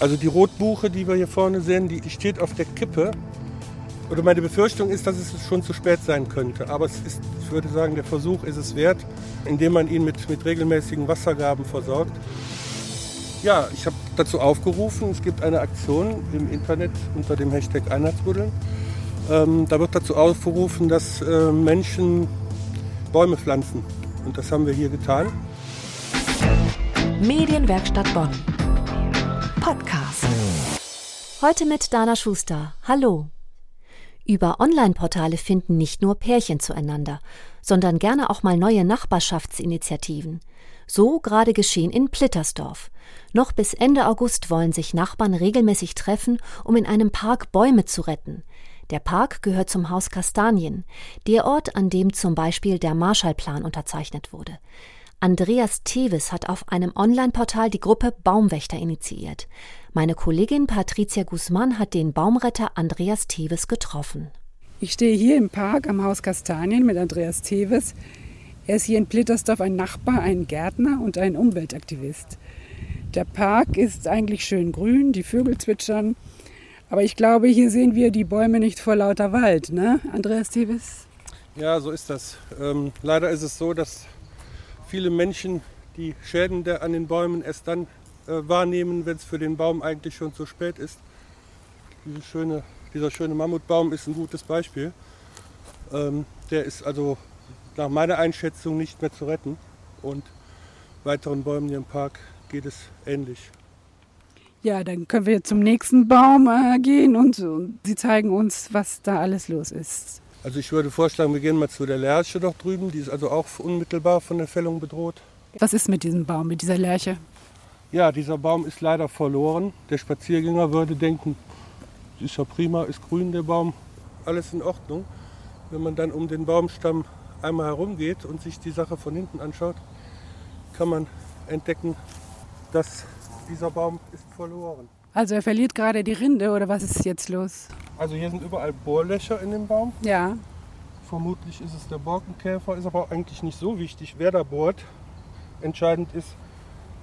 Also die Rotbuche, die wir hier vorne sehen, die steht auf der Kippe. Oder meine Befürchtung ist, dass es schon zu spät sein könnte. Aber es ist, ich würde sagen, der Versuch ist es wert, indem man ihn mit, mit regelmäßigen Wassergaben versorgt. Ja, ich habe dazu aufgerufen, es gibt eine Aktion im Internet unter dem Hashtag Einheitsbuddeln. Ähm, da wird dazu aufgerufen, dass äh, Menschen Bäume pflanzen. Und das haben wir hier getan. Medienwerkstatt Bonn. Podcast. Heute mit Dana Schuster. Hallo. Über Online-Portale finden nicht nur Pärchen zueinander, sondern gerne auch mal neue Nachbarschaftsinitiativen. So gerade geschehen in Plittersdorf. Noch bis Ende August wollen sich Nachbarn regelmäßig treffen, um in einem Park Bäume zu retten. Der Park gehört zum Haus Kastanien, der Ort, an dem zum Beispiel der Marshallplan unterzeichnet wurde. Andreas Teves hat auf einem Online-Portal die Gruppe Baumwächter initiiert. Meine Kollegin Patricia Guzman hat den Baumretter Andreas Teves getroffen. Ich stehe hier im Park am Haus Kastanien mit Andreas Teves. Er ist hier in Plittersdorf ein Nachbar, ein Gärtner und ein Umweltaktivist. Der Park ist eigentlich schön grün, die Vögel zwitschern. Aber ich glaube, hier sehen wir die Bäume nicht vor lauter Wald, ne, Andreas Teves? Ja, so ist das. Ähm, leider ist es so, dass viele Menschen die Schäden der, an den Bäumen erst dann äh, wahrnehmen, wenn es für den Baum eigentlich schon zu spät ist. Diese schöne, dieser schöne Mammutbaum ist ein gutes Beispiel. Ähm, der ist also nach meiner Einschätzung nicht mehr zu retten. Und weiteren Bäumen hier im Park geht es ähnlich. Ja, dann können wir zum nächsten Baum äh, gehen und, und Sie zeigen uns, was da alles los ist. Also ich würde vorschlagen, wir gehen mal zu der Lerche dort drüben. Die ist also auch unmittelbar von der Fällung bedroht. Was ist mit diesem Baum, mit dieser Lerche? Ja, dieser Baum ist leider verloren. Der Spaziergänger würde denken, ist ja prima, ist grün der Baum, alles in Ordnung. Wenn man dann um den Baumstamm einmal herumgeht und sich die Sache von hinten anschaut, kann man entdecken, dass dieser Baum ist verloren. Also er verliert gerade die Rinde oder was ist jetzt los? Also hier sind überall Bohrlöcher in dem Baum. Ja. Vermutlich ist es der Borkenkäfer, ist aber eigentlich nicht so wichtig, wer da bohrt. Entscheidend ist,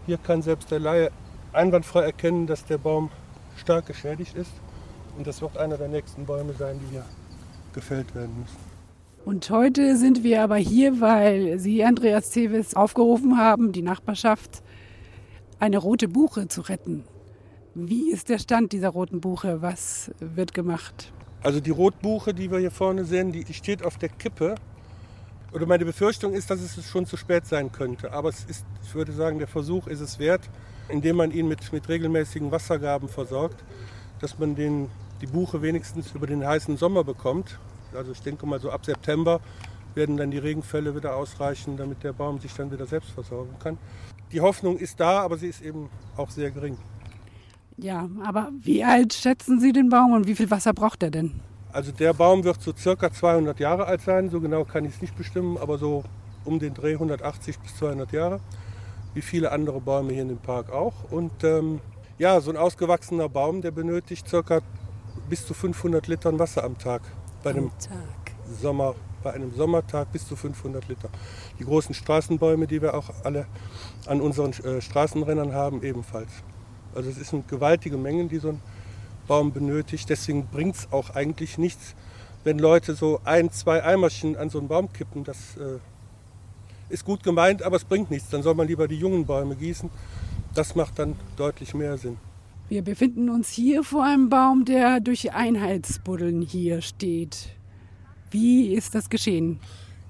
hier kann selbst der Laie einwandfrei erkennen, dass der Baum stark geschädigt ist. Und das wird einer der nächsten Bäume sein, die hier gefällt werden müssen. Und heute sind wir aber hier, weil Sie, Andreas Tevis, aufgerufen haben, die Nachbarschaft eine rote Buche zu retten. Wie ist der Stand dieser roten Buche? Was wird gemacht? Also die Rotbuche, die wir hier vorne sehen, die, die steht auf der Kippe. Oder meine Befürchtung ist, dass es schon zu spät sein könnte. Aber es ist, ich würde sagen, der Versuch ist es wert, indem man ihn mit, mit regelmäßigen Wassergaben versorgt, dass man den, die Buche wenigstens über den heißen Sommer bekommt. Also ich denke mal so ab September werden dann die Regenfälle wieder ausreichen, damit der Baum sich dann wieder selbst versorgen kann. Die Hoffnung ist da, aber sie ist eben auch sehr gering. Ja, aber wie alt schätzen Sie den Baum und wie viel Wasser braucht er denn? Also der Baum wird so circa 200 Jahre alt sein, so genau kann ich es nicht bestimmen, aber so um den Dreh 180 bis 200 Jahre, wie viele andere Bäume hier in dem Park auch. Und ähm, ja, so ein ausgewachsener Baum, der benötigt circa bis zu 500 Litern Wasser am Tag. Bei einem Tag. Sommer, bei einem Sommertag bis zu 500 Liter. Die großen Straßenbäume, die wir auch alle an unseren äh, Straßenrennern haben, ebenfalls. Also es sind gewaltige Mengen, die so ein Baum benötigt. Deswegen bringt es auch eigentlich nichts, wenn Leute so ein, zwei Eimerchen an so einen Baum kippen. Das äh, ist gut gemeint, aber es bringt nichts. Dann soll man lieber die jungen Bäume gießen. Das macht dann deutlich mehr Sinn. Wir befinden uns hier vor einem Baum, der durch Einheitsbuddeln hier steht. Wie ist das geschehen?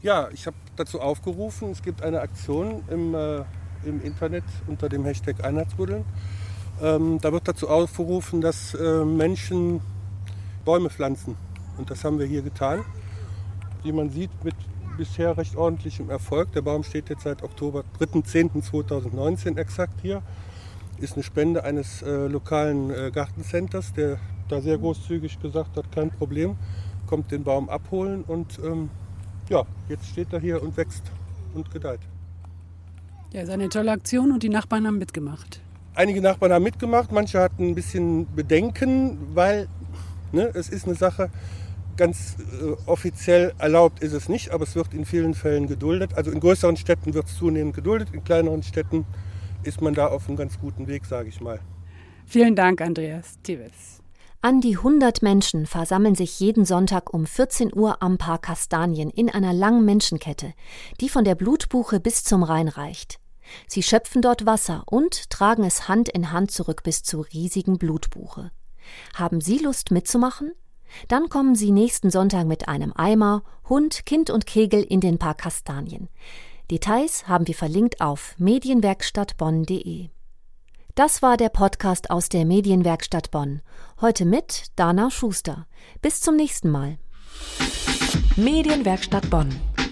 Ja, ich habe dazu aufgerufen. Es gibt eine Aktion im, äh, im Internet unter dem Hashtag Einheitsbuddeln. Ähm, da wird dazu aufgerufen, dass äh, Menschen Bäume pflanzen. Und das haben wir hier getan. Wie man sieht, mit bisher recht ordentlichem Erfolg. Der Baum steht jetzt seit Oktober 3.10.2019 exakt hier. Ist eine Spende eines äh, lokalen äh, Gartencenters, der da sehr großzügig gesagt hat, kein Problem, kommt den Baum abholen und ähm, ja, jetzt steht er hier und wächst und gedeiht. Ja, ist eine tolle Aktion und die Nachbarn haben mitgemacht einige Nachbarn haben mitgemacht, manche hatten ein bisschen Bedenken, weil ne, es ist eine Sache, ganz äh, offiziell erlaubt ist es nicht, aber es wird in vielen Fällen geduldet. Also in größeren Städten wird es zunehmend geduldet, in kleineren Städten ist man da auf einem ganz guten Weg, sage ich mal. Vielen Dank, Andreas Tives. An die 100 Menschen versammeln sich jeden Sonntag um 14 Uhr am Park Kastanien in einer langen Menschenkette, die von der Blutbuche bis zum Rhein reicht. Sie schöpfen dort Wasser und tragen es Hand in Hand zurück bis zur riesigen Blutbuche. Haben Sie Lust mitzumachen? Dann kommen Sie nächsten Sonntag mit einem Eimer, Hund, Kind und Kegel in den Park Kastanien. Details haben wir verlinkt auf medienwerkstattbonn.de. Das war der Podcast aus der Medienwerkstatt Bonn. Heute mit Dana Schuster. Bis zum nächsten Mal. Medienwerkstatt Bonn.